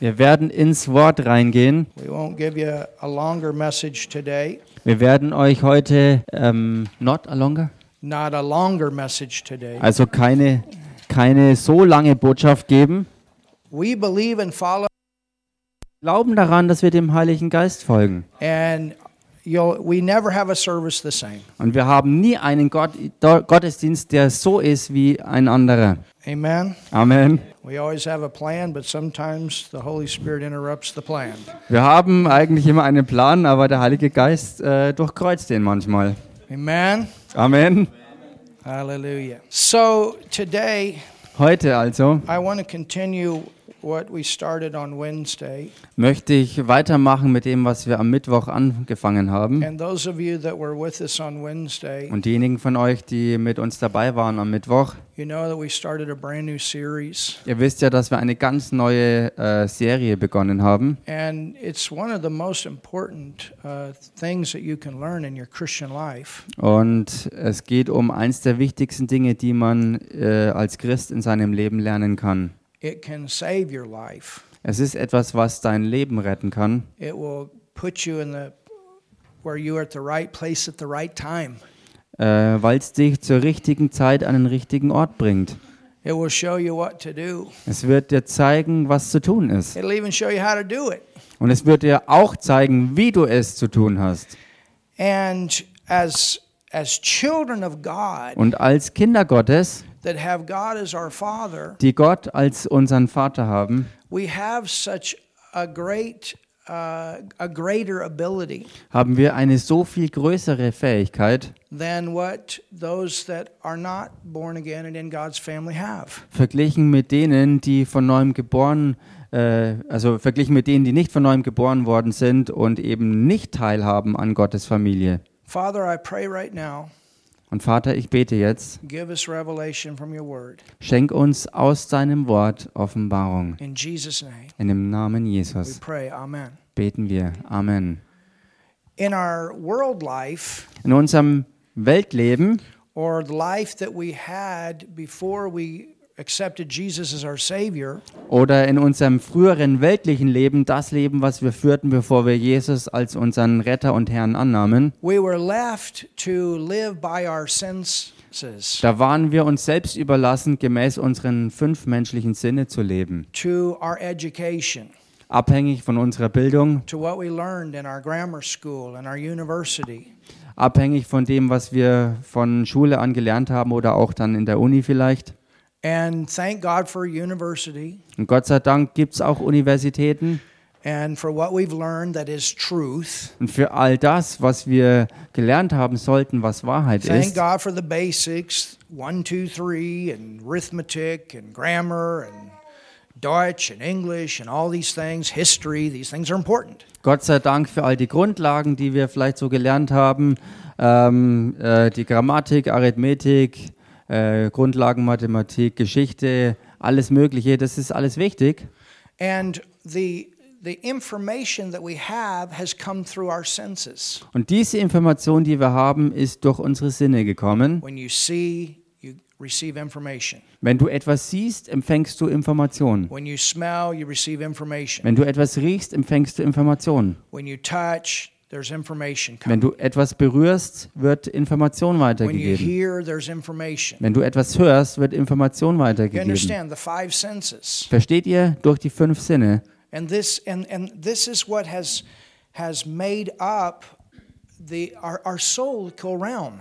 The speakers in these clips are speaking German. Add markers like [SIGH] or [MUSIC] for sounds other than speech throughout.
Wir werden ins Wort reingehen. Wir werden euch heute ähm, not a longer, not a longer message today. also keine keine so lange Botschaft geben. We believe and follow, Wir glauben daran, dass wir dem Heiligen Geist folgen. and you'll, we never have a service the same. Und wir haben nie einen Gott, Gottesdienst, der so ist wie ein anderer. Amen. Amen. We always have a plan, but sometimes the Holy Spirit interrupts the plan. Wir haben eigentlich immer einen Plan, aber der Heilige Geist äh, durchkreuzt den manchmal. Amen. Amen. Hallelujah. So today, Heute also I want to continue what we started on Wednesday. möchte ich weitermachen mit dem, was wir am Mittwoch angefangen haben. And those of you that were with us on Wednesday, Und diejenigen von euch, die mit uns dabei waren am Mittwoch, ihr wisst ja, dass wir eine ganz neue äh, Serie begonnen haben. And it's one of the most important uh, things that you can learn in your Christian life. Und es geht um eins der wichtigsten Dinge, die man äh, als Christ in seinem Leben lernen kann. It can save your life. Es ist etwas, was dein Leben retten kann. It will put you in the where you are at the right place at the right time. äh, weil es dich zur richtigen Zeit an den richtigen Ort bringt. It will show you what to do. Es wird dir zeigen, was zu tun ist. It'll even show you how to do it. Und es wird dir auch zeigen, wie du es zu tun hast. And as as children of God Und als Kinder Gottes, that have God as our Father, die Gott als unseren Vater haben, we have such a great uh, a greater ability haben wir eine so viel größere Fähigkeit than what those that are not born again and in God's family have. verglichen mit denen, die von neuem geboren, äh, also verglichen mit denen, die nicht von neuem geboren worden sind und eben nicht teilhaben an Gottes Familie. Father, I pray right now, Und Vater, ich bete jetzt, give us revelation from your word. schenk uns aus deinem Wort Offenbarung. In Jesus' name, In dem Namen we Jesus pray. Amen. beten wir. Amen. In our world life, In unserem Weltleben or the life that we had before we accepted Jesus as our Savior, oder in unserem früheren weltlichen Leben, das Leben, was wir führten, bevor wir Jesus als unseren Retter und Herrn annahmen, we were left to live by our senses, da waren wir uns selbst überlassen, gemäß unseren fünf menschlichen Sinne zu leben. Abhängig von unserer Bildung, to what we learned in our grammar school and our university. abhängig von dem, was wir von Schule an gelernt haben oder auch dann in der Uni vielleicht. And thank God for university Und Gott sei Dank gibt es auch Universitäten. and for what we've learned that is truth. Und für all das, was wir gelernt haben sollten, was Wahrheit Thank ist, God for the basics one, two, three, and arithmetic and grammar and Deutsch and English and all these things, history, these things are important. Gott sei Dank für all die Grundlagen, die wir vielleicht so gelernt haben, ähm, äh, die Grammatik, Arithmetik, äh, Grundlagen Mathematik, Geschichte, alles Mögliche, das ist alles wichtig. And the the information that we have has come through our senses. Und diese Information, die wir haben, ist durch unsere Sinne gekommen. When you see, you receive information. Wenn du etwas siehst, empfängst du Information. When you smell, you receive information. Wenn du etwas riechst, empfängst du Information. When you touch, Wenn du etwas berührst, wird Information weitergegeben. hear, there's information. Wenn du etwas hörst, wird Information weitergegeben. understand the five senses. Versteht ihr? Durch die fünf Sinne. And this and, and this is what has made up the our, our soulical realm.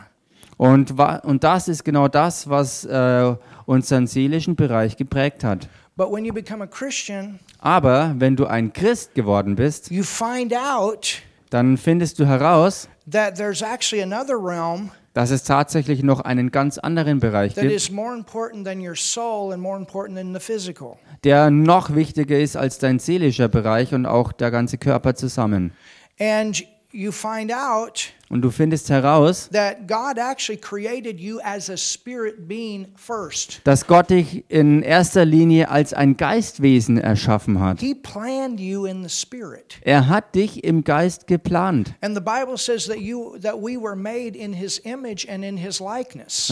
Und, und das ist genau das, was äh, unseren seelischen Bereich geprägt hat. But when you become a Christian, Aber wenn du ein Christ geworden bist, you find out dann findest du heraus, that there's actually another realm dass es tatsächlich noch einen ganz anderen Bereich that gibt, is more important than your soul and more important than the physical. der noch wichtiger ist als dein seelischer Bereich und auch der ganze Körper zusammen. And you find out Und du findest heraus, that God actually created you as a spirit being first. dass Gott dich in erster Linie als ein Geistwesen erschaffen hat. Er hat dich im Geist geplant. Und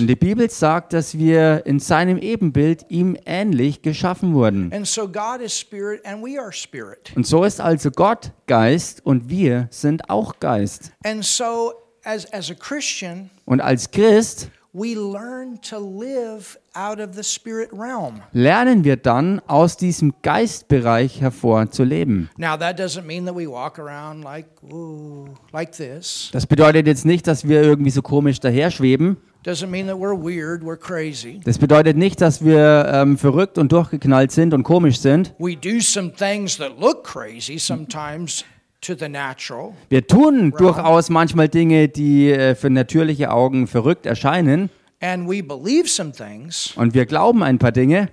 die Bibel sagt, dass wir in seinem Ebenbild ihm ähnlich geschaffen wurden. Und so ist also Gott Geist und wir sind auch Geist. And so as as a Christian, Und als Christ we learn to live out of the spirit realm. lernen wir dann aus diesem Geistbereich hervor zu leben. Now that doesn't mean that we walk around like ooh, like this. Das bedeutet jetzt nicht, dass wir irgendwie so komisch daherschweben. Doesn't mean that we're weird, we're crazy. Das bedeutet nicht, dass wir ähm, verrückt und durchgeknallt sind und komisch sind. We do some things that look crazy sometimes Wir tun durchaus manchmal Dinge, die äh, für natürliche Augen verrückt erscheinen. and we believe some things, Und wir glauben ein paar Dinge,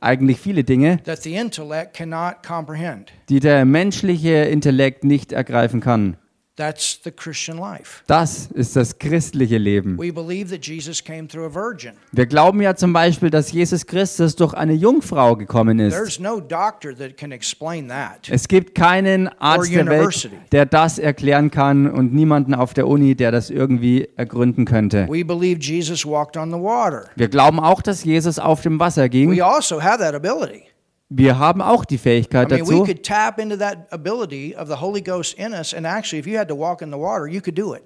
eigentlich viele Dinge, that the intellect cannot comprehend. die der menschliche Intellekt nicht ergreifen kann. That's the Christian life. Das ist das christliche Leben. We believe that Jesus came through a virgin. Wir glauben ja zum Beispiel, dass Jesus Christus durch eine Jungfrau gekommen ist. There's no doctor that can explain that. Es gibt keinen Arzt der Welt, der das erklären kann und niemanden auf der Uni, der das irgendwie ergründen könnte. We believe Jesus walked on the water. Wir glauben auch, dass Jesus auf dem Wasser ging. Wir haben auch die I Fähigkeit mean, we dazu. could tap into that ability of the Holy Ghost in us, and actually, if you had to walk in the water, you could do it.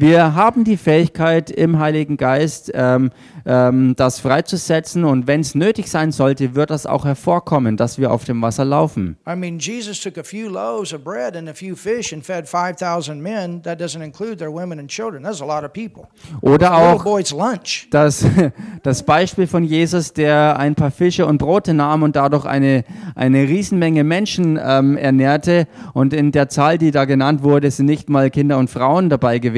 Wir haben die Fähigkeit im Heiligen Geist, ähm, ähm, das freizusetzen und wenn es nötig sein sollte, wird das auch hervorkommen, dass wir auf dem Wasser laufen. I mean, Jesus took a few loaves of bread and a few fish and fed 5,000 men. That doesn't include their women and children. That's a lot of people. Oder auch boy's lunch. das, [LAUGHS] das Beispiel von Jesus, der ein paar Fische und Brote nahm und dadurch eine, eine Riesenmenge Menschen ähm, ernährte. Und in der Zahl, die da genannt wurde, sind nicht mal Kinder und Frauen dabei gewesen.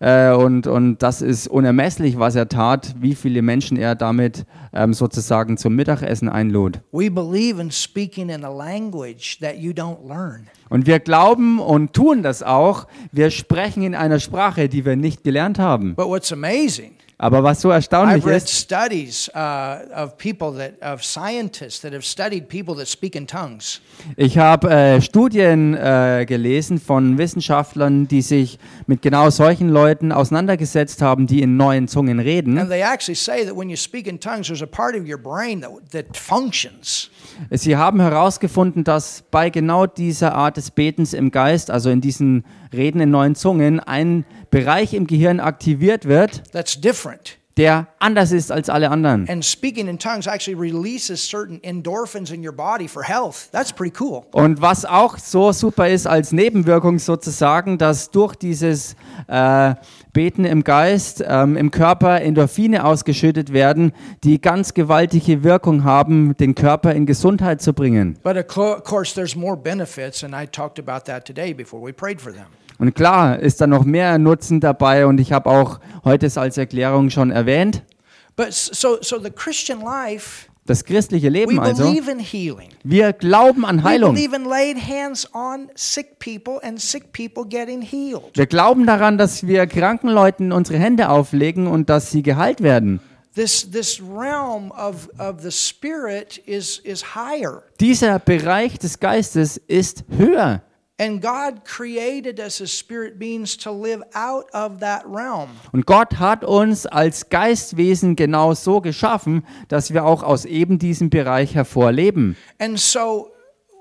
Äh, und, und das ist unermesslich, was er tat, wie viele Menschen er damit ähm, sozusagen zum Mittagessen einlud. We believe in speaking in a language that you don't learn. Und wir glauben und tun das auch. Wir sprechen in einer Sprache, die wir nicht gelernt haben. But what's amazing, Aber was so erstaunlich I've read ist, studies uh, of people that, of scientists that have studied people that speak in tongues. ich habe äh, Studien äh, gelesen von Wissenschaftlern, die sich mit genau solchen Leuten auseinandergesetzt haben, die in neuen Zungen reden. And they actually say that when you speak in tongues, there's a part of your brain that, that functions. Sie haben herausgefunden, dass bei genau dieser Art des Betens im Geist, also in diesen Reden in neuen Zungen, ein Bereich im Gehirn aktiviert wird, That's different. der anders ist als alle anderen. And speaking in tongues actually releases certain endorphins in your body for health. That's pretty cool. Und was auch so super ist als Nebenwirkung sozusagen, dass durch dieses äh, Beten im Geist ähm, im Körper Endorphine ausgeschüttet werden, die ganz gewaltige Wirkung haben, den Körper in Gesundheit zu bringen. But of co- of course, there's more benefits, and I talked about that today before we prayed for them. Und klar ist da noch mehr Nutzen dabei und ich habe auch heute es als Erklärung schon erwähnt. But so, so the Christian life, Das christliche Leben also. believe in healing. Wir glauben an Heilung. Wir glauben daran, dass wir kranken Leuten unsere Hände auflegen und dass sie geheilt werden. This, this realm of, of the spirit is, is higher. Dieser Bereich des Geistes ist höher. And God created us as spirit beings to live out of that realm. Und Gott hat uns als Geistwesen genau so geschaffen, dass wir auch aus eben diesem Bereich hervorleben. And so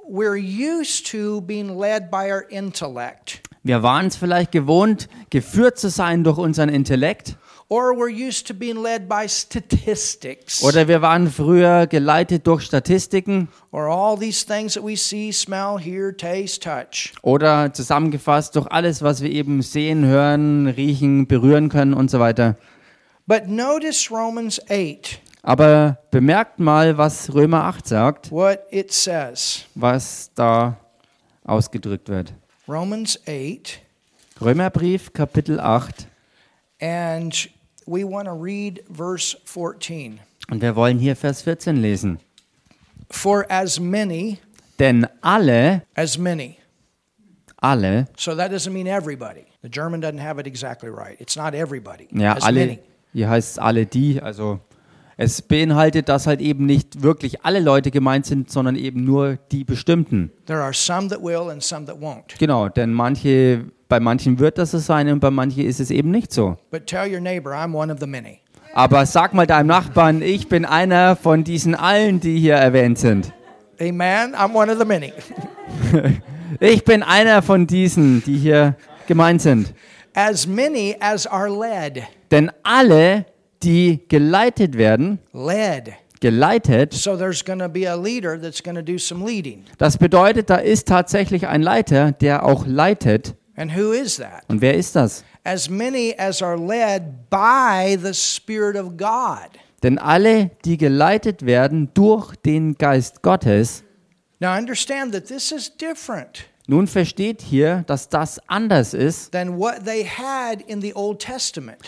we're used to being led by our intellect, Wir waren es vielleicht gewohnt, geführt zu sein durch unseren Intellekt. Or we're used to being led by statistics, Oder wir waren früher geleitet durch Statistiken. or all these things that we see, smell, hear, taste, touch. Oder zusammengefasst durch alles, was wir eben sehen, hören, riechen, berühren können und so weiter. But notice Romans 8, Aber bemerkt mal, was Römer 8 sagt, what it says. was da ausgedrückt wird. Romans 8, Römerbrief, Kapitel 8. and we want to read verse 14. Und wir wollen hier Vers 14 lesen. For as many, Denn alle, as many, alle. So that doesn't mean everybody. The German doesn't have it exactly right. It's not everybody. Ja, as alle. many. Hier heißt es alle die. Also es beinhaltet, dass halt eben nicht wirklich alle Leute gemeint sind, sondern eben nur die bestimmten. There are some that will and some that won't. Genau, denn manche, bei manchen wird das so sein und bei manchen ist es eben nicht so. But tell your neighbor, I'm one of the many. Aber sag mal deinem Nachbarn, ich bin einer von diesen allen, die hier erwähnt sind. Amen. I'm one of the many. [LAUGHS] Ich bin einer von diesen, die hier gemeint sind. As many as are led. Denn alle, die geleitet werden, Led. geleitet, So there's going to be a leader that's going to do some leading. das bedeutet, da ist tatsächlich ein Leiter, der auch leitet. And who is that? Und wer ist das? As many as are led by the Spirit of God. Denn alle, die geleitet werden durch den Geist Gottes, Now understand that this is different nun versteht hier, dass das anders ist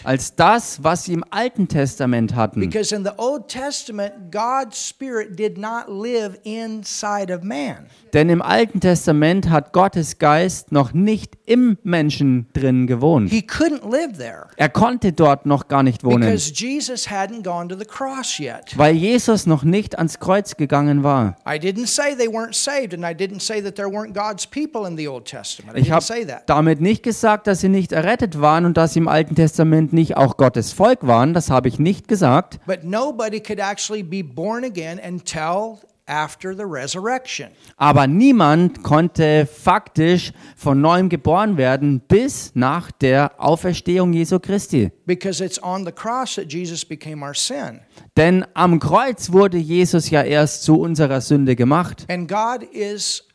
als das, was sie im Alten Testament hatten. Because in the Old Testament, God's Spirit did not live inside of man. Denn im Alten Testament hat Gottes Geist noch nicht im Menschen drin gewohnt. He couldn't live there Er konnte dort noch gar nicht wohnen, because Jesus hadn't gone to the cross yet. weil Jesus noch nicht ans Kreuz gegangen war. I didn't say they weren't saved, and I didn't say that there weren't God's people in the Old Testament. I Ich habe damit nicht gesagt, dass sie nicht errettet waren und dass sie im Alten Testament nicht auch Gottes Volk waren. Das habe ich nicht gesagt. But nobody could actually be born again until after the resurrection. Aber niemand konnte faktisch von neuem geboren werden bis nach der Auferstehung Jesu Christi. Because it's on the cross that Jesus became our sin. Denn am Kreuz wurde Jesus ja erst zu unserer Sünde gemacht. And God is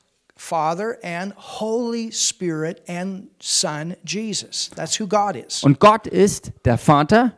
Father and Holy Spirit and Son Jesus. That's who God is. Und Gott ist der Vater,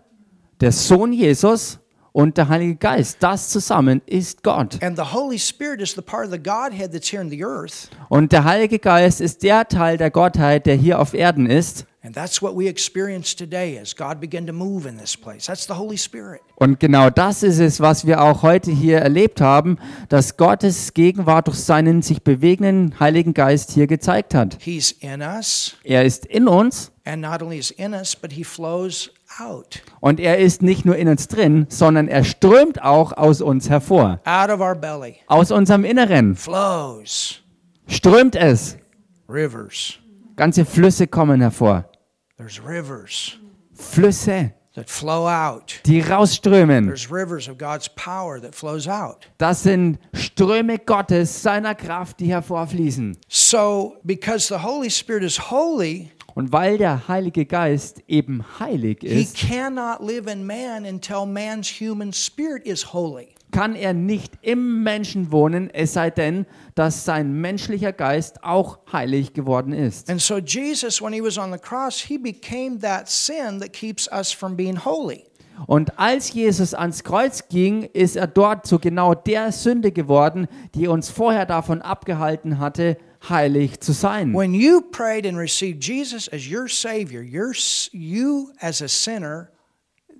der Sohn Jesus und der Heilige Geist. Das zusammen ist Gott. And the Holy Spirit is the part of the Godhead that's here in the earth. Und der Heilige Geist ist der Teil der Gottheit, der hier auf Erden ist. And that's what we experience today as God began to move in this place. That's the Holy Spirit. Und genau das ist es, was wir auch heute hier erlebt haben, dass Gottes Gegenwart durch seinen sich bewegenden Heiligen Geist hier gezeigt hat. He's in us, Er ist in uns and not only is in us, but he flows out. und er ist nicht nur in uns drin, sondern er strömt auch aus uns hervor. Out of our belly Aus unserem Inneren flows strömt es. rivers. Ganze Flüsse kommen hervor. There's rivers Flüsse, that flow out. die rausströmen. There's rivers of God's power that flows out. Das sind Ströme Gottes, seiner Kraft, die hervorfließen. So, because the Holy Spirit is holy, Und weil der Heilige Geist eben heilig he ist, cannot live in man until man's human spirit is holy. Kann er nicht im Menschen wohnen, es sei denn, dass sein menschlicher Geist auch heilig geworden ist. And so, Jesus, when he was on the cross, he became that sin that keeps us from being holy. Und als Jesus ans Kreuz ging, ist er dort zu genau der Sünde geworden, die uns vorher davon abgehalten hatte, heilig zu sein. When you prayed and received Jesus as your Savior, your, you as a sinner,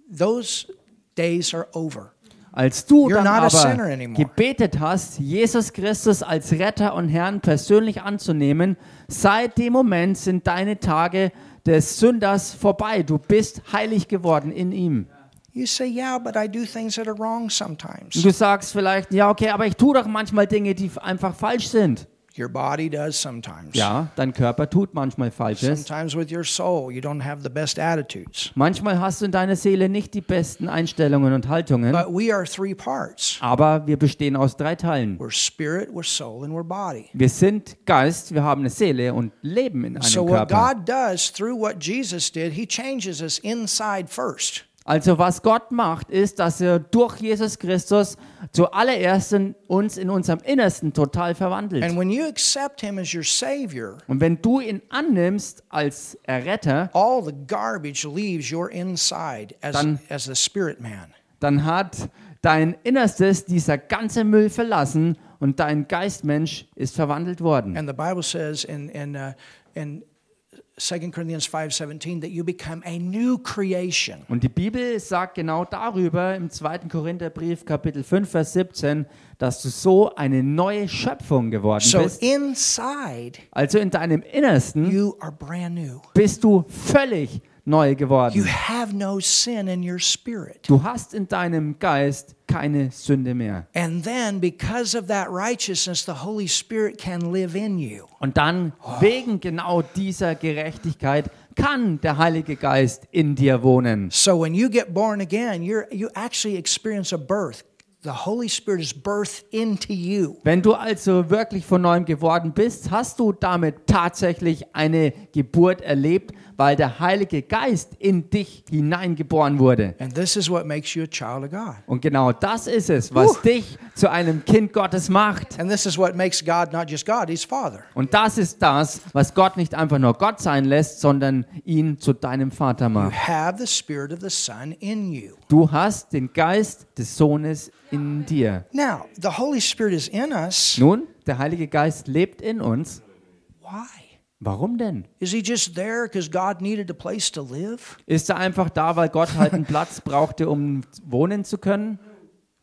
those days are over. Als du You're dann aber gebetet hast, Jesus Christus als Retter und Herrn persönlich anzunehmen, seit dem Moment sind deine Tage des Sünders vorbei. Du bist heilig geworden in ihm. You say, Yeah, but I do things that are wrong sometimes. Und du sagst vielleicht, ja, okay, aber ich tue doch manchmal Dinge, die einfach falsch sind. Your body does sometimes. Ja, dein Körper tut manchmal Falsches. Sometimes with your soul, you don't have the best attitudes. Manchmal hast du in deiner Seele nicht die besten Einstellungen und Haltungen. But we are three parts Aber wir bestehen aus drei Teilen. we're spirit, we're soul, and we're body. Wir sind Geist, wir haben eine Seele und leben in einem So, what Körper. God does through what Jesus did, He changes us inside first. Also was Gott macht, ist, dass er durch Jesus Christus zuallererst uns in unserem Innersten total verwandelt. And when you accept Him as your Savior, Und wenn du ihn annimmst als Erretter, all the garbage leaves your inside as, Dann- as the spirit man. dann hat dein Innerstes dieser ganze Müll verlassen und dein Geistmensch ist verwandelt worden. And the Bible says in, in, uh, in 2 Corinthians 5:17 that you become a new creation. Und die Bibel sagt genau darüber im 2. Korintherbrief Kapitel 5 Vers 17, dass du so eine neue Schöpfung geworden So bist. inside Also in deinem Innersten you are brand new. bist du völlig neu You geworden. have no sin in your spirit. Du hast in deinem Geist keine Sünde mehr. And then because of that righteousness the Holy Spirit can live in you. Und dann wegen genau dieser Gerechtigkeit kann der Heilige Geist in dir wohnen. So when you get born again, you're you actually experience a birth. The Holy Spirit is birthed into you. Wenn du also wirklich von neuem geworden bist, hast du damit tatsächlich eine Geburt erlebt, weil der Heilige Geist in dich hineingeboren wurde. And this is what makes you a child of God. Und genau das ist es, was Puh. dich zu einem Kind Gottes macht. And this is what makes God not just God, He's Father. Und das ist das, was Gott nicht einfach nur Gott sein lässt, sondern ihn zu deinem Vater You macht. have the Spirit of the Son in you. Du hast den Geist des Sohnes in dir. Now, the Holy Spirit is in us. Nun, der Heilige Geist lebt in uns. Why? Warum denn? Is He just there because God needed a place to live? Ist er einfach da, weil Gott halt einen Platz brauchte, um wohnen zu können?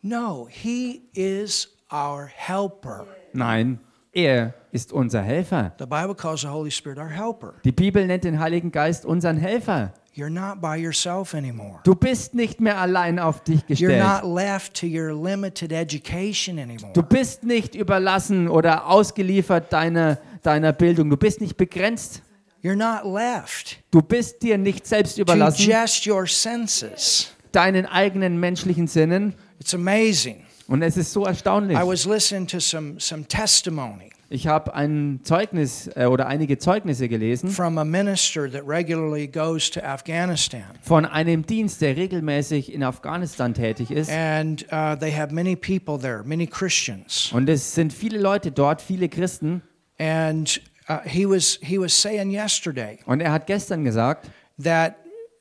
No, He is our helper. Nein, er ist unser Helfer. The Bible calls the Holy Spirit our helper. Die Bibel nennt den Heiligen Geist unseren Helfer. You're not by yourself anymore. Du bist nicht mehr allein auf dich You're gestellt. not left to your limited education anymore. Du bist nicht überlassen oder ausgeliefert deiner, deiner Bildung. Du bist nicht begrenzt. You're not left Du bist dir nicht selbst to überlassen, just your senses. deinen eigenen menschlichen Sinnen. It's amazing. Und es ist so erstaunlich. I was listening to some, some testimony Ich habe ein Zeugnis äh, oder einige Zeugnisse gelesen from a minister that regularly goes to Afghanistan. von einem Dienst, der regelmäßig in Afghanistan tätig ist. And uh, they have many people there, many Christians. Und es sind viele Leute dort, viele Christen. And uh, he, was, he was saying yesterday Und er hat gestern gesagt, that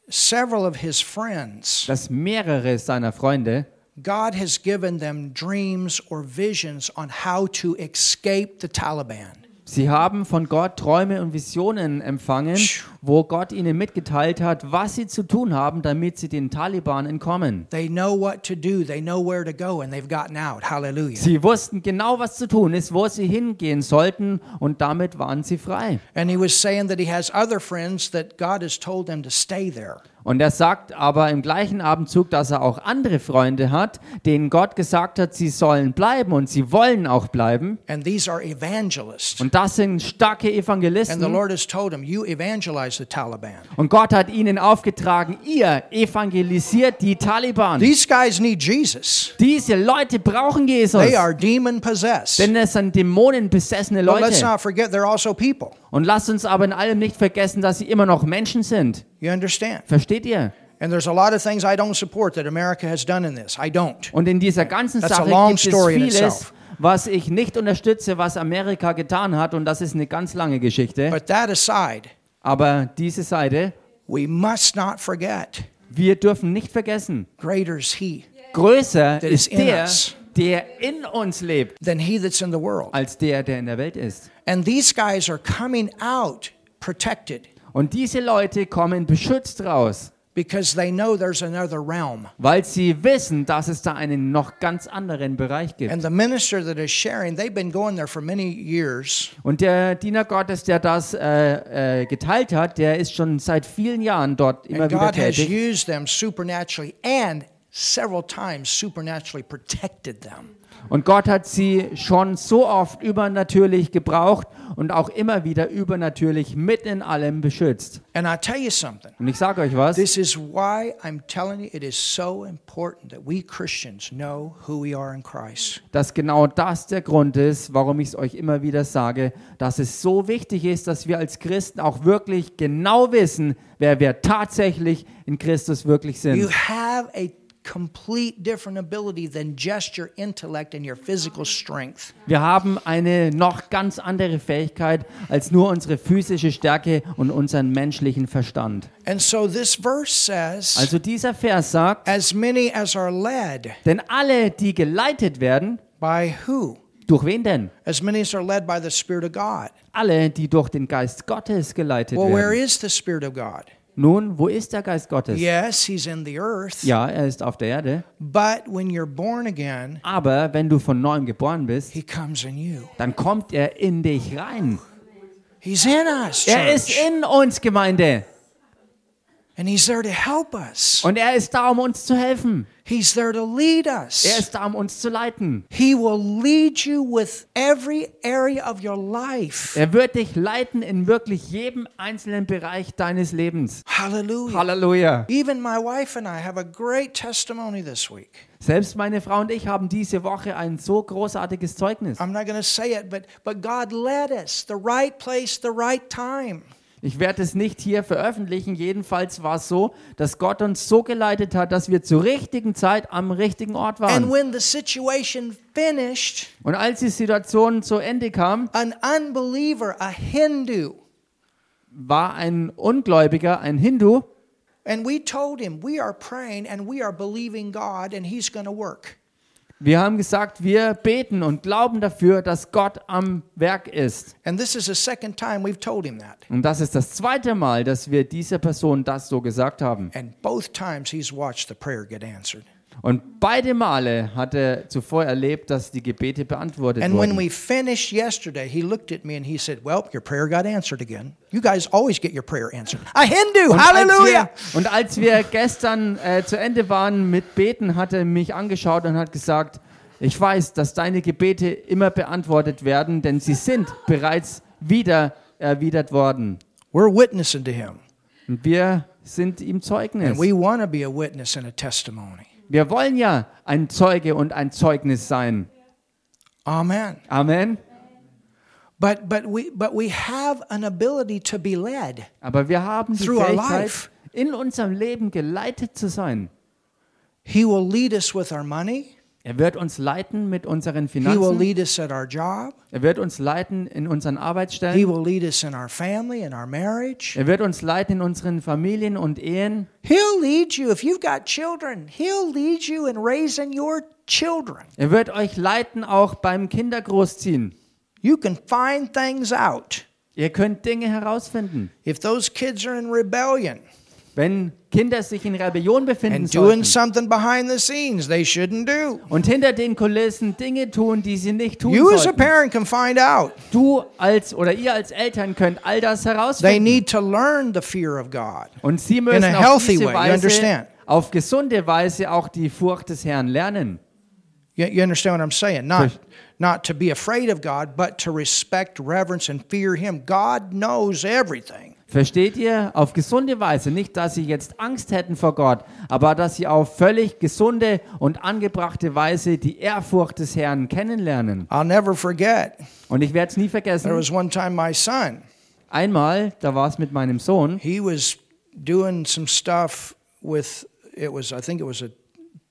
several of his friends, dass mehrere seiner Freunde God has given them dreams or visions on how to escape the Taliban. Sie haben von Gott Träume und Visionen empfangen, wo Gott ihnen mitgeteilt hat, was sie zu tun haben, damit sie den Taliban entkommen. They know what to do, they know where to go, and they've gotten out. Hallelujah. Sie wussten genau, was zu tun ist, wo sie hingehen sollten und damit waren sie frei. And he was saying that he has other friends that God has told them to stay there. Und er sagt aber im gleichen Abendzug, dass er auch andere Freunde hat, denen Gott gesagt hat, sie sollen bleiben und sie wollen auch bleiben. And these are evangelists. Und das sind starke And the Evangelisten. Lord has told him, You evangelize the Taliban. Und Gott hat ihnen aufgetragen, ihr evangelisiert die Taliban. These guys need Jesus. Diese Leute brauchen Jesus. They are demon possessed. Denn es sind dämonenbesessene Leute. not forget they're also people. Und lasst uns aber in allem nicht vergessen, dass sie immer noch Menschen sind. You understand? Versteht ihr? And there's a lot of things I don't support that America has done in this. I don't. Und in dieser ganzen That's Sache gibt es vieles, was ich nicht unterstütze, was Amerika getan hat. Und das ist eine ganz lange Geschichte. But that aside, Aber diese Seite, we must not forget wir dürfen nicht vergessen, greater is He größer is ist in der, us. der in uns lebt, than He that's in the world. als der, der in der Welt ist. And these guys are coming out protected Und diese Leute kommen beschützt raus, because they know there's another realm. weil sie wissen, dass es da einen noch ganz anderen Bereich gibt. And the minister that is sharing, they've been going there for many years. Und der Diener Gottes, der das äh, äh, geteilt hat, der ist schon seit vielen Jahren dort immer And wieder God has tätig. used them supernaturally and several times supernaturally protected them. Und Gott hat sie schon so oft übernatürlich gebraucht und auch immer wieder übernatürlich mit in allem beschützt. And I tell you something. Und ich sage euch was, This is why I'm telling you it is so important that we Christians know who we are in Christ. dass genau das der Grund ist, warum ich es euch immer wieder sage, dass es so wichtig ist, dass wir als Christen auch wirklich genau wissen, wer wir tatsächlich in Christus wirklich You sind. have a complete different ability than just your intellect and your physical strength. Wir haben eine noch ganz andere Fähigkeit als nur unsere physische Stärke und unseren menschlichen Verstand. And so this verse says, Also dieser Vers sagt, as many as are led denn alle, die geleitet werden, by who? Durch wen denn? As many as are led by the Spirit of God. Alle, die durch den Geist Gottes geleitet Well, where werden. is the Spirit of God? Nun, wo ist der Geist Gottes? Yes, He's in the earth. Ja, er ist auf der Erde. But when you're born again, Aber wenn du von neuem geboren bist, He comes in you. dann kommt er in dich rein. He's in us. Er ist in uns, Gemeinde. And He's there to help us. Und er ist da, um uns zu helfen. He's there to lead Er us. ist da, um uns zu leiten. He will lead you with every area of your life. Er wird dich leiten in wirklich jedem einzelnen Bereich deines Lebens. Hallelujah. Halleluja. Even my wife and I have a great testimony this week. Selbst meine Frau und ich haben diese Woche ein so großartiges Zeugnis. I'm not going to say it, but, but God led us the right place, the right time. Ich werde es nicht hier veröffentlichen. Jedenfalls war es so, dass Gott uns so geleitet hat, dass wir zur richtigen Zeit am richtigen Ort And waren. when the situation finished, Und als die Situation zu Ende kam, an unbeliever, a Hindu, war ein Ungläubiger, ein Hindu, and we told him, We are praying and we are believing God and He's going to work. Wir haben gesagt, wir beten und glauben dafür, dass Gott am Werk ist. And this is the second time we've told him that. Und das ist das zweite Mal, dass wir dieser Person das so gesagt haben. And both times he's watched the prayer get answered. Und beide Male hat er zuvor erlebt, dass die Gebete beantwortet And when wurden. we finished yesterday, he looked at me and he said, Well, your prayer got answered again. You guys always get your prayer answered. A Hindu, Und als hallelujah. wir, und als wir gestern äh, zu Ende waren mit Beten, hat er mich angeschaut und hat gesagt, ich weiß, dass deine Gebete immer beantwortet werden, denn sie sind bereits wieder erwidert worden. We're witnessing to him. Und wir sind ihm Zeugnis. And we want to be a witness and a testimony. Wir wollen ja ein Zeuge und ein Zeugnis sein. Amen. Amen. But but we but we have an ability to be led. Aber wir haben die Through our Fähigkeit, life. in unserem Leben geleitet zu sein. He will lead us with our money. Er wird uns leiten mit unseren He will Finanzen. lead us at our job. Er wird uns leiten in unseren He Arbeitsstellen. will lead us in our family, in our marriage. Er wird uns leiten in unseren Familien und Ehen. He'll lead you if you've got children. He'll lead you in raising your children. Er wird euch leiten auch beim Kindergroßziehen. You can find things out. Ihr könnt Dinge herausfinden. If those kids are in rebellion Wenn Kinder sich in Rebellion befinden and doing sollten something behind the scenes they shouldn't do, und hinter den Kulissen Dinge tun, die sie nicht tun you as a sollten, parent can find out. du als oder ihr als Eltern könnt all das They herausfinden. need to learn the fear of God. Und sie müssen a auf healthy diese way, you Weise, understand? auf gesunde Weise auch die Furcht des Herrn lernen. You, you understand what I'm saying? Not, not to be afraid of God, but to respect, reverence, and fear Him. God knows everything. Versteht ihr? Auf gesunde Weise. Nicht, dass sie jetzt Angst hätten vor Gott, aber dass sie auf völlig gesunde und angebrachte Weise die Ehrfurcht des Herrn kennenlernen. I'll never forget. Und ich werde es nie There vergessen. was one time my son, Einmal, da war es mit meinem Sohn, he was doing some stuff with, it was, I think it was a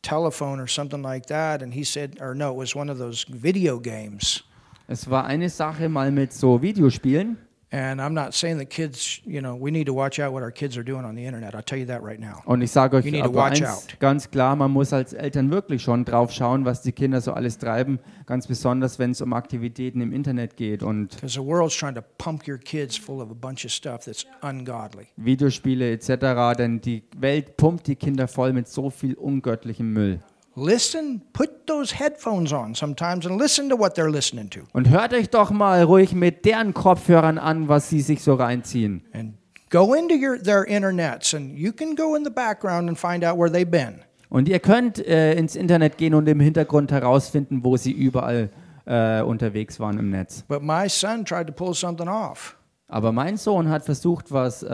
telephone or something like that. And he said, or no, it was one of those video games. es war eine Sache mal mit so Videospielen. And I'm not saying that kids, you know, we need to watch out what our kids are doing on the internet. I'll tell you that right now. Und ich sage euch You need to aber watch eins out. ganz klar, man muss als Eltern wirklich schon drauf schauen, was die Kinder so alles treiben, ganz besonders wenn es um Aktivitäten im Internet geht und Because the world's trying to pump your kids full of a bunch of stuff that's ungodly. Videospiele etc., denn die Welt pumpt die Kinder voll mit so viel ungöttlichem Müll. Listen, put those headphones on sometimes and listen to what they're listening to. Und hört euch doch mal ruhig mit deren Kopfhörern an, was sie sich so reinziehen. And go into your, their internets and you can go in the background and find out where they've been. Und ihr könnt äh, ins Internet gehen und im Hintergrund herausfinden, wo sie überall äh, unterwegs waren im Netz. But my son tried to pull something off. Aber mein Sohn hat versucht, was äh,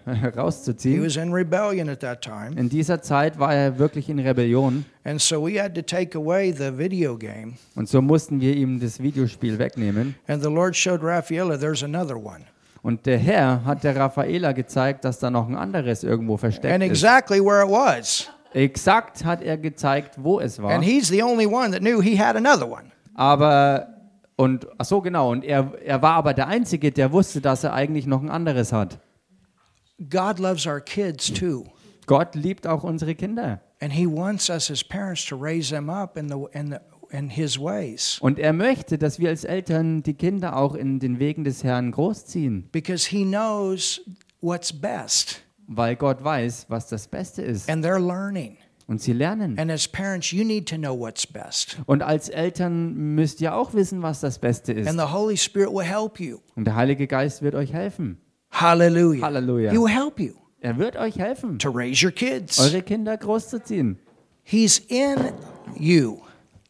[LAUGHS] He herauszuziehen. was in. In dieser Zeit war er wirklich in Rebellion And so we had to take away the video game. und so mussten wir ihm das Videospiel wegnehmen. And the Lord showed Rafaela there's another one. Und der Herr hat der Raffaela gezeigt, dass da noch ein anderes irgendwo versteckt And ist. exactly where it was. Exakt hat er gezeigt, wo es war. Aber, und, ach so genau, und er, er war aber der Einzige, der wusste, dass er eigentlich noch ein anderes hat. God loves our kids too. Gott liebt auch unsere Kinder. And he wants us as parents to raise them up in the in the in His ways Und er möchte, dass wir als Eltern die Kinder auch in den Wegen des Herrn großziehen, because He knows what's best, weil Gott weiß, was das Beste ist. and they're learning. Und sie lernen. And as parents, you need to know what's best, Und als Eltern müsst ihr auch wissen, was das Beste ist. and the Holy Spirit will help you. Und der Heilige Geist wird euch helfen. Hallelujah. Hallelujah. He will help you Er wird euch helfen, to raise your kids. eure Kinder großzuziehen. He's in you.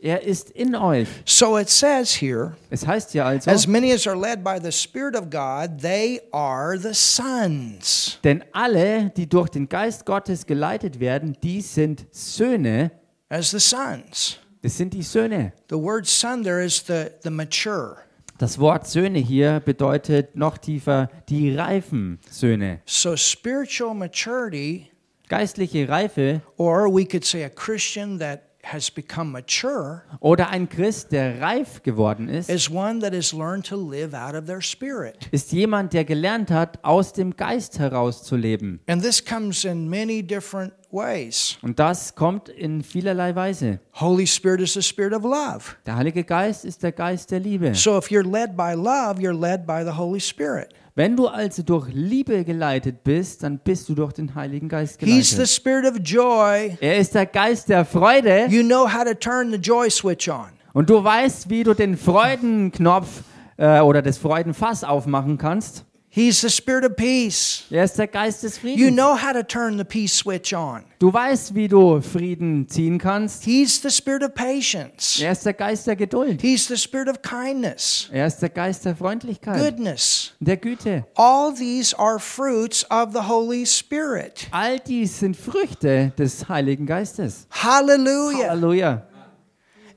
Er ist in euch. So it says here, Es heißt ja also, as many as are led by the Spirit of God, they are the sons. denn alle, die durch den Geist Gottes geleitet werden, die sind Söhne. As the sons. Das sind die Söhne. The word son there is the, the mature. Das Wort Söhne hier bedeutet noch tiefer die reifen Söhne. So spiritual maturity, Geistliche Reife or we could say a Christian that has become mature, oder ein Christ, der reif geworden ist, is one that has learned to live out of their spirit. ist jemand, der gelernt hat, aus dem Geist heraus zu leben. And this comes in many different ways. Und das kommt in vielerlei Weise. Holy Spirit is the spirit of love. Der Heilige Geist ist der Geist der Liebe. So if you're led by love, you're led by the Holy Spirit. Wenn du also durch Liebe geleitet bist, dann bist du durch den Heiligen Geist He's the geleitet. spirit of joy. Er ist der Geist der Freude You know how to turn the joy switch on. und du weißt, wie du den Freudenknopf äh, oder das Freudenfass aufmachen kannst. He's the spirit of peace. Er ist der Geist des You know how to turn the peace switch on. Du weißt, wie du Frieden ziehen kannst. He's the spirit of patience. Er ist der Geist der Geduld. He's the spirit of kindness, Er ist der Geist der Freundlichkeit, goodness. der Güte. All these are fruits of the Holy Spirit. All dies sind Früchte des Heiligen Geistes. Hallelujah. Halleluja.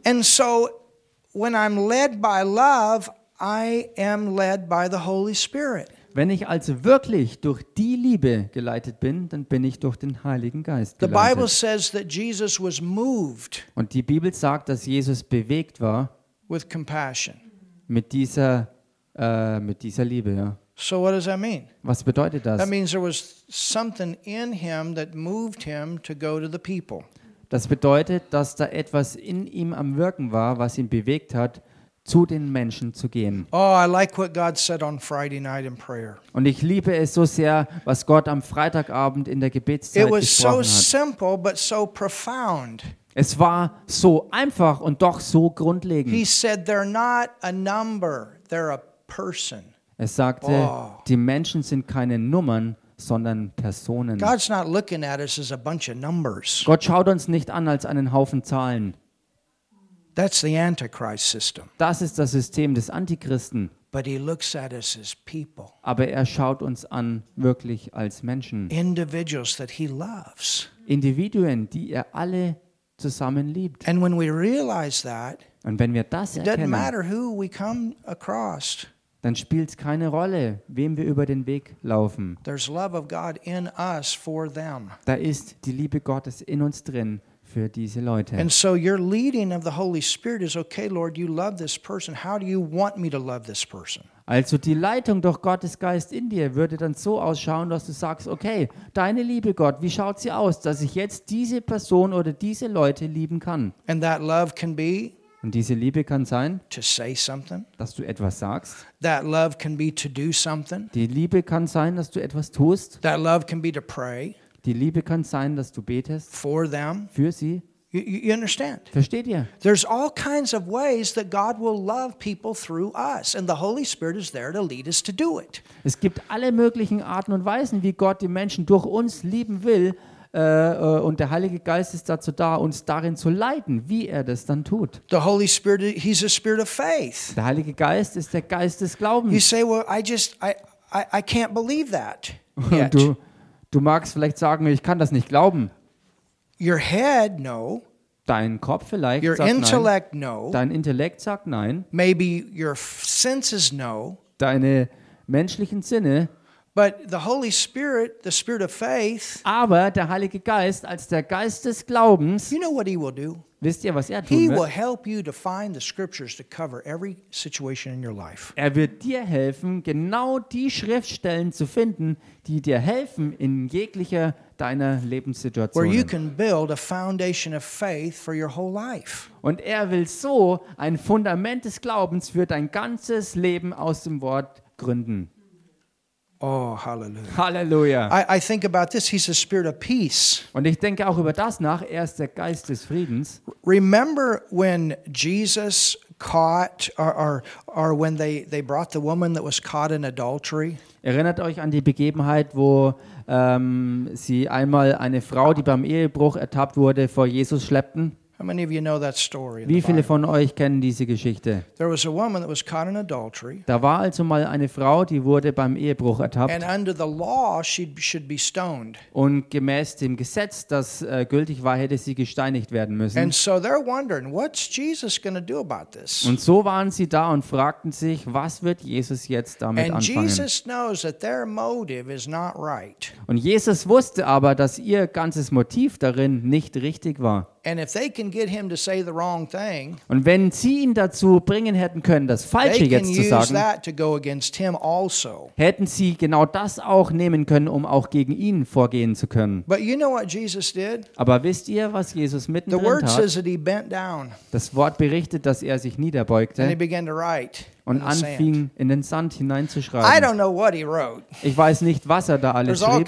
And so when I'm led by love, I am led by the Holy Spirit. Wenn ich also wirklich durch die Liebe geleitet bin, dann bin ich durch den Heiligen Geist The Bible geleitet. says that Jesus was moved Und die Bibel sagt, dass Jesus bewegt war with compassion. mit dieser, äh, mit dieser Liebe. Ja. So what does that mean? Was bedeutet das? That means there was something in him that moved him to go to the people. Das bedeutet, dass da etwas in ihm am Wirken war, was ihn bewegt hat, zu den Menschen zu gehen. Oh, I like what God said on Friday night in prayer. Und ich liebe es so sehr, was Gott am Freitagabend in der Gebetszeit It was so gesprochen hat. simple but so profound. Es war so einfach und doch so He grundlegend. said they're not a number, they're a person. Er sagte, Oh. die Menschen sind keine Nummern, sondern Personen. Gott schaut uns nicht an als einen Haufen Zahlen. That's the Antichrist system. Das ist das System des Antichristen. But he looks at us as people, Aber er schaut uns an wirklich als Menschen. individuals that he loves. Individuen, die er alle zusammen liebt. And when we realize that, Und wenn wir das it doesn't matter who we come across. dann spielt es keine Rolle, wem wir über den Weg laufen. There's love of God in us for them. Da ist die Liebe Gottes in uns drin für diese Leute. And so your leading of the Holy Spirit is okay, Lord, you love this person. How do you want me to love this person? Also die Leitung durch Gottes Geist in dir würde dann so ausschauen, dass du sagst, okay, deine Liebe Gott, wie schaut sie aus, dass ich jetzt diese Person oder diese Leute lieben kann? And that love can be Und diese Liebe kann sein, to say something. dass du etwas sagst. That love can be to do something. Die Liebe kann sein, dass du etwas tust. That love can be to pray Die Liebe kann sein, dass du betest for them. für sie. You, you you understand? Versteht ihr? There's all kinds of ways that God will love people through us, and the Holy Spirit is there to lead us to do it. Es gibt alle möglichen Arten und Weisen, wie Gott die Menschen durch uns lieben will. Äh, äh, und der Heilige Geist ist dazu da, uns darin zu leiten, wie er das dann tut. The Holy Spirit, He's a spirit of faith. Der Heilige Geist ist der Geist des You Glaubens. say, Well, I just, I, I, I can't believe that. [LAUGHS] Yet. Du, magst vielleicht sagen, ich kann das nicht glauben. Your head, no. Dein Kopf vielleicht Your sagt nein. intellect, no. Dein Intellekt sagt nein. Maybe your senses, no. Deine menschlichen Sinne, But the Holy Spirit, the Spirit of faith, Aber der Heilige Geist als der Geist des Glaubens, you know what He will do? wisst ihr, was er He tun will wird? help you to find the scriptures to cover every situation in your life. Er wird dir helfen, genau die Schriftstellen zu finden, die dir helfen in jeglicher deiner Where you Lebenssituation. can build a foundation of faith for your whole life. Und er will so ein Fundament des Glaubens für dein ganzes Leben aus dem Wort gründen. Oh, hallelujah. Halleluja. I, I think about this. He's the spirit of peace. Und ich denke auch über das nach. Er ist der Geist des Friedens. Remember when Jesus caught, or, or, or when they, they brought the woman that was caught in adultery? Erinnert euch an die Begebenheit, wo ähm, sie einmal eine Frau, die beim Ehebruch ertappt wurde, vor Jesus schleppten? Wie viele von euch kennen diese Geschichte? There was a woman that was caught in adultery, Da war also mal eine Frau, die wurde beim Ehebruch ertappt and under the law, she should be stoned. und gemäß dem Gesetz, das äh, gültig war, hätte sie gesteinigt werden müssen. And so they're wondering, what's Jesus going to do about this? Und so waren sie da und fragten sich, was wird Jesus jetzt damit And anfangen? Jesus knows that their motive is not right. Und Jesus wusste aber, dass ihr ganzes Motiv darin nicht richtig war. And if they can get him to say the wrong thing, Und wenn sie ihn dazu bringen hätten können, das Falsche jetzt zu sagen, also. hätten sie genau das auch nehmen können, um auch gegen ihn vorgehen zu können. But you know what Jesus did? Aber wisst ihr, was Jesus The mittendrin word tat? says that he bent down Das Wort berichtet, dass er sich niederbeugte und anfing, in den Sand I hineinzuschreiben. don't know what he wrote. Ich weiß nicht, was er da alles schrieb.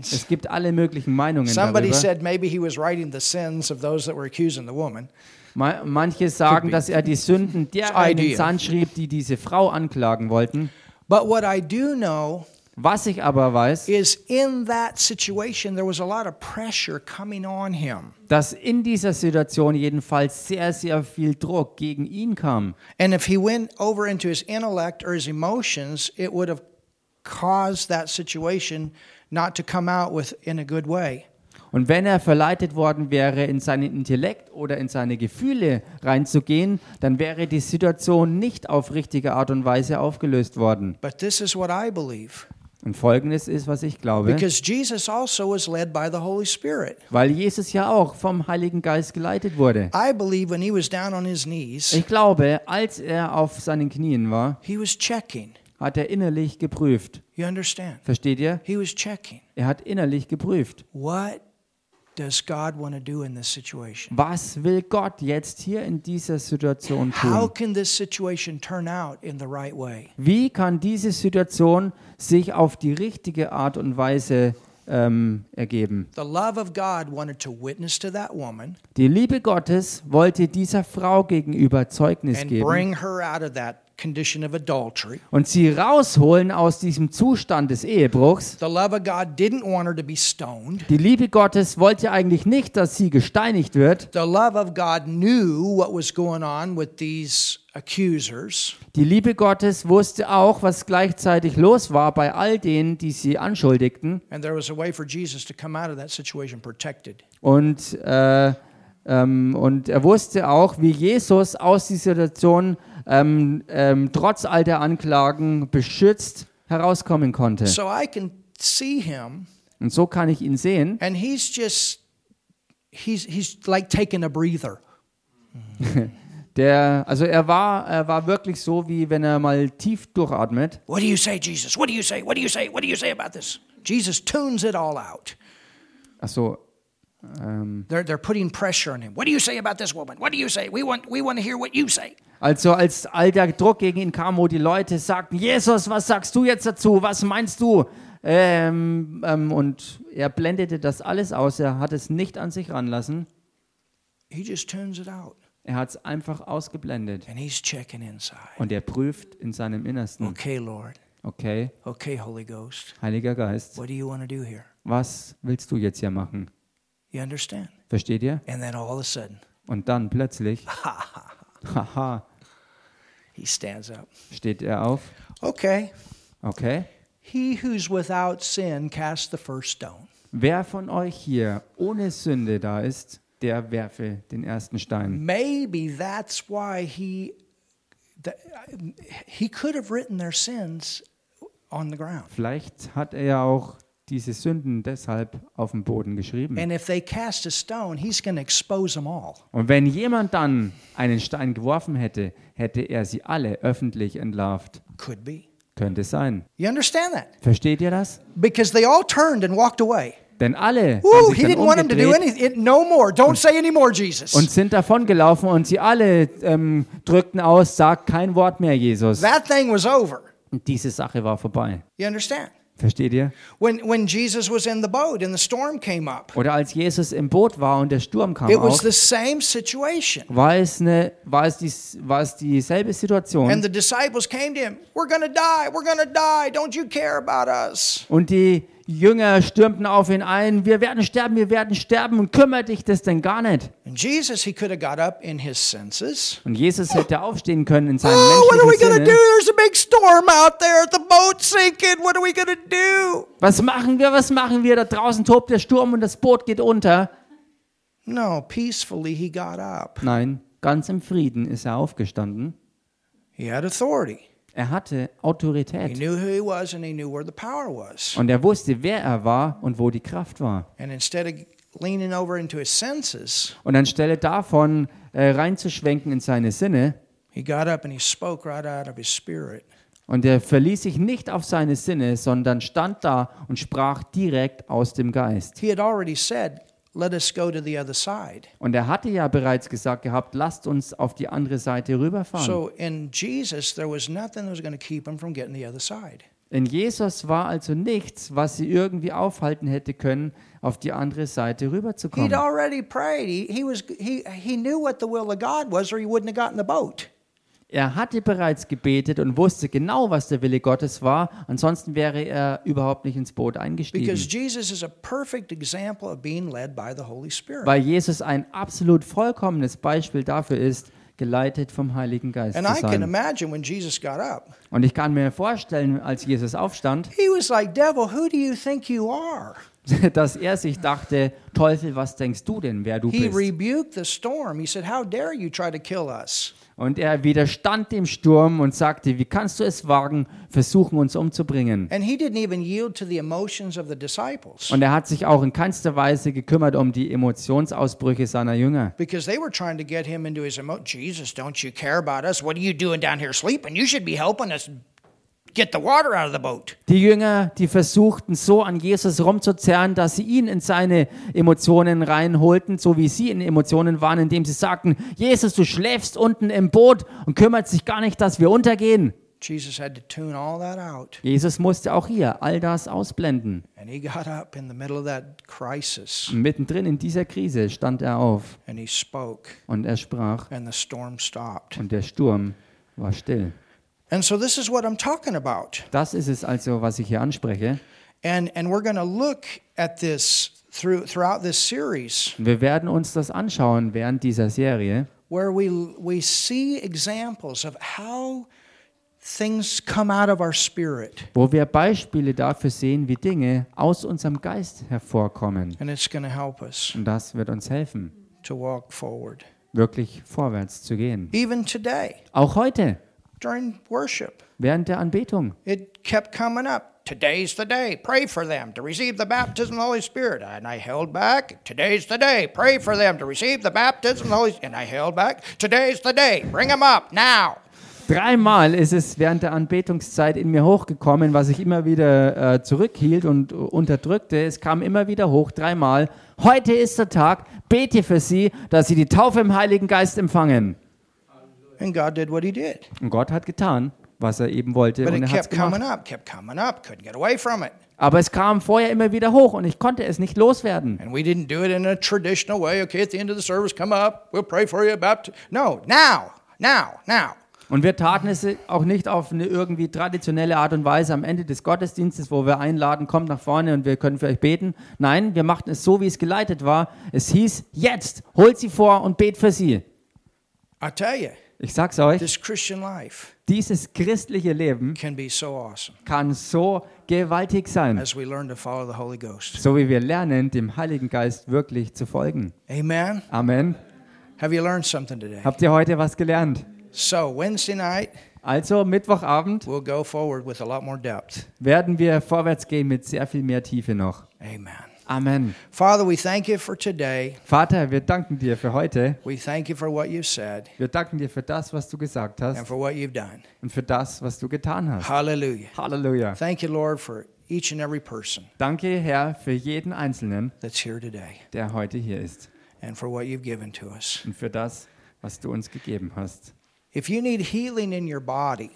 Es gibt alle möglichen Meinungen Somebody darüber. said maybe he was writing the sins of those that were accusing the woman. Ma- Manche sagen, dass er die Sünden derer in den. Sand schrieb, die diese Frau anklagen wollten. But what I do know Was ich aber weiß, is in that situation there was a lot of pressure coming on him. dass in dieser Situation jedenfalls sehr, sehr viel Druck gegen ihn kam. And if he went over into his intellect or his emotions, it would have caused that situation not to come out with in a good way. Und wenn er verleitet worden wäre, in seinen Intellekt oder in seine Gefühle reinzugehen, dann wäre die Situation nicht auf richtige Art und Weise aufgelöst worden. Und folgendes ist, was ich glaube, Because Jesus also was led by the Holy Spirit. weil Jesus ja auch vom Heiligen Geist geleitet wurde. I believe when he was down on his knees, Ich glaube, als er auf seinen Knien war, he was checking. hat er innerlich geprüft. You understand? Versteht ihr? He was checking. Er hat innerlich geprüft. What does God want to do in this situation? Was will Gott jetzt hier in dieser Situation How tun? can this situation turn out in the right way? Wie kann diese Situation sich auf die richtige Art und Weise ähm, ergeben? The love of God wanted to witness to that woman Die Liebe Gottes wollte dieser Frau gegenüber Zeugnis and geben bring her out of that. Und sie rausholen aus diesem Zustand des Ehebruchs. The love of God didn't want her to be stoned. Die Liebe Gottes wollte eigentlich nicht, dass sie gesteinigt wird. The love of God knew what was going on with these accusers. Die Liebe Gottes wusste auch, was gleichzeitig los war bei all denen, die sie anschuldigten. And there was a way for Jesus to come out of that situation protected. Und, äh, ähm, und er wusste auch, wie Jesus aus dieser Situation ähm, ähm, trotz all der Anklagen beschützt herauskommen konnte. So I can see him, Und so kann ich ihn sehen. and he's just, he's, he's like taking a breather. [LAUGHS] Der, also er war, er war wirklich so, wie wenn er mal tief durchatmet. What do you say, Jesus? What do you say? What do you say? What do you say about this? Jesus tunes it all out. Achso, ähm, They're, they're putting pressure on him. What do you say about this woman? What do you say? We want, we want to hear what you say. also als all der Druck gegen ihn kam, wo die Leute sagten, Jesus, was sagst du jetzt dazu? Was meinst du? Ähm, ähm, und er blendete das alles aus. Er hat es nicht an sich ranlassen. He just tunes it out. Er hat es einfach ausgeblendet. And he's checking inside. Und er prüft in seinem Innersten. Okay, Lord. Okay, Okay, Holy Ghost. Heiliger Geist, What do you want to do here? was willst du jetzt hier machen? You understand? Versteht ihr? And then all of a sudden, Und dann plötzlich, [LAUGHS] haha, he stands up. steht er auf. Okay. Okay. He who's without sin cast the first stone. Wer von euch hier ohne Sünde da ist, der werfe den ersten Stein. Maybe that's why he he could have written their sins on the ground. Vielleicht hat er ja auch diese Sünden deshalb auf den Boden geschrieben. And if they cast a stone, he's going to expose them all. Und wenn jemand dann einen Stein geworfen hätte, hätte er sie alle öffentlich entlarvt. Could be. Könnte sein. You understand that? Versteht ihr das? Because they all turned and walked away. Denn alle sich he dann didn't want him to do umgedreht anything. No more. Don't say any more, Jesus. und sind davongelaufen und sie alle ähm, drückten aus, sagt kein Wort mehr, Jesus. That thing was over. Und diese Sache war vorbei. You understand? Versteht ihr? When, when Jesus was in the boat and the storm came up, Oder als Jesus im Boot war und der Sturm kam it was auf, the same situation. war es, eine, war, es die, war es dieselbe Situation. And the disciples came to him, We're going to die. We're going to die. Don't you care about us? Und die Jünger stürmten auf ihn ein, wir werden sterben, wir werden sterben und kümmert dich das denn gar nicht? And Jesus, he could have got up in his senses. Und Jesus hätte aufstehen können in Oh, seinem what are we menschlichen? Sinne. There's a big storm out there. The boat's sinking. What are we going to do? Was machen wir, was machen wir? Da draußen tobt der Sturm und das Boot geht unter. No, peacefully he got up. Nein, ganz im Frieden ist er aufgestanden. He had authority. Er hatte He Autorität. Und er wusste, wer er war und wo die Kraft war. Und anstelle davon äh, reinzuschwenken in seine Sinne, he got up and he spoke right out of his spirit. und er verließ sich nicht auf seine Sinne, sondern stand da und sprach direkt aus dem Geist. He had already said, Let us go to the other side. Und er hatte ja bereits gesagt gehabt, lasst uns auf die andere Seite rüberfahren. So in Jesus, there was nothing that was going to keep him from getting the other side. In Jesus war also nichts, was sie irgendwie aufhalten hätte können, auf die andere Seite He'd rüberzukommen. already prayed. He, he, was, he, he knew what the will of God was, or he wouldn't have gotten the boat. Er hatte bereits gebetet und wusste genau, was der Wille Gottes war. Ansonsten wäre er überhaupt nicht ins Boot eingestiegen. Because Jesus is a perfect example of being led by the Holy Spirit. Weil Jesus ein absolut vollkommenes Beispiel dafür ist, geleitet vom Heiligen Geist And zu I can sein. imagine when Jesus got up, Und ich kann mir vorstellen, als Jesus aufstand, he was like, Devil, who do you think you are? [LAUGHS] dass er sich dachte, Teufel, was denkst du denn, wer du bist? Und er widerstand dem Sturm und sagte, wie kannst du es wagen, versuchen uns umzubringen? And he didn't even yield to the emotions of the disciples Und er hat sich auch in keinster Weise gekümmert um die Emotionsausbrüche seiner Jünger. because they were trying to get him into his emo Jesus, don't you care about us? What are you doing down here sleeping? You should be helping us get the water out of the boat. Die Jünger, die versuchten so an Jesus rumzuzerren, dass sie ihn in seine Emotionen reinholten, so wie sie in Emotionen waren, indem sie sagten, Jesus, du schläfst unten im Boot und kümmert sich gar nicht, dass wir untergehen. Jesus had to tune all that out. Jesus musste auch hier all das ausblenden. And he got up in the middle of that crisis mittendrin in dieser Krise stand er auf and he spoke, und er sprach and the storm stopped. und der Sturm war still. And so, this is what I'm talking about. Das ist es also, was ich hier anspreche. And, and we're going to look at this through, throughout this series Wir werden uns das anschauen während dieser Serie, where we, we see examples of how things come out of our spirit. wo wir Beispiele dafür sehen, wie Dinge aus unserem Geist hervorkommen. And it's going to help us Und das wird uns helfen, to walk forward. wirklich vorwärts zu gehen. Even today, Auch heute, during worship, während der Anbetung. it kept coming up. Today's the day. Pray for them to receive the baptism of the Holy Spirit. And I held back. Today's the day. Pray for them to receive the baptism of the Holy Spirit. And I held back. Today's the day. Bring them up now. Dreimal ist es während der Anbetungszeit in mir hochgekommen, was ich immer wieder äh, zurückhielt und äh, unterdrückte. Es kam immer wieder hoch, dreimal. Heute ist der Tag, bete für sie, dass sie die Taufe im Heiligen Geist empfangen. And God did what He did. Und Gott hat getan, was er eben wollte But und it er kept coming gemacht. up, kept coming up. Couldn't get away from it. Aber es kam vorher immer wieder hoch und ich konnte es nicht loswerden. And we didn't do it in a traditional way. Okay, at the end of the service, come up. We'll pray for you. Baptism. No, now, now, now. Und wir taten es auch nicht auf eine irgendwie traditionelle Art und Weise am Ende des Gottesdienstes, wo wir einladen, kommt nach vorne und wir können für euch beten. Nein, wir machten es so, wie es geleitet war. Es hieß, jetzt, holt sie vor und bet für sie. I tell you, Ich sag's euch, this Christian life dieses christliche Leben can be so awesome kann so gewaltig sein, as we learn to follow the Holy Ghost. so wie wir lernen, dem Heiligen Geist wirklich zu folgen. Amen. Amen. Have you learned something today? Habt ihr heute was gelernt? So, Wednesday night, Also Mittwochabend we'll go forward with a lot more depth. werden wir vorwärts gehen mit sehr viel mehr Tiefe noch. Amen. Amen. Father, we thank you for today. Vater, wir danken dir für heute. We thank you for what you've said Wir danken dir für das, was du gesagt and hast for what you've done. und für das, was du getan hast. Hallelujah. Halleluja. Thank you, Lord, for each and every person Danke, Herr, für jeden Einzelnen, that's here today der heute hier ist and for what you've given to us. und für das, was du uns gegeben hast. If you need healing in your body,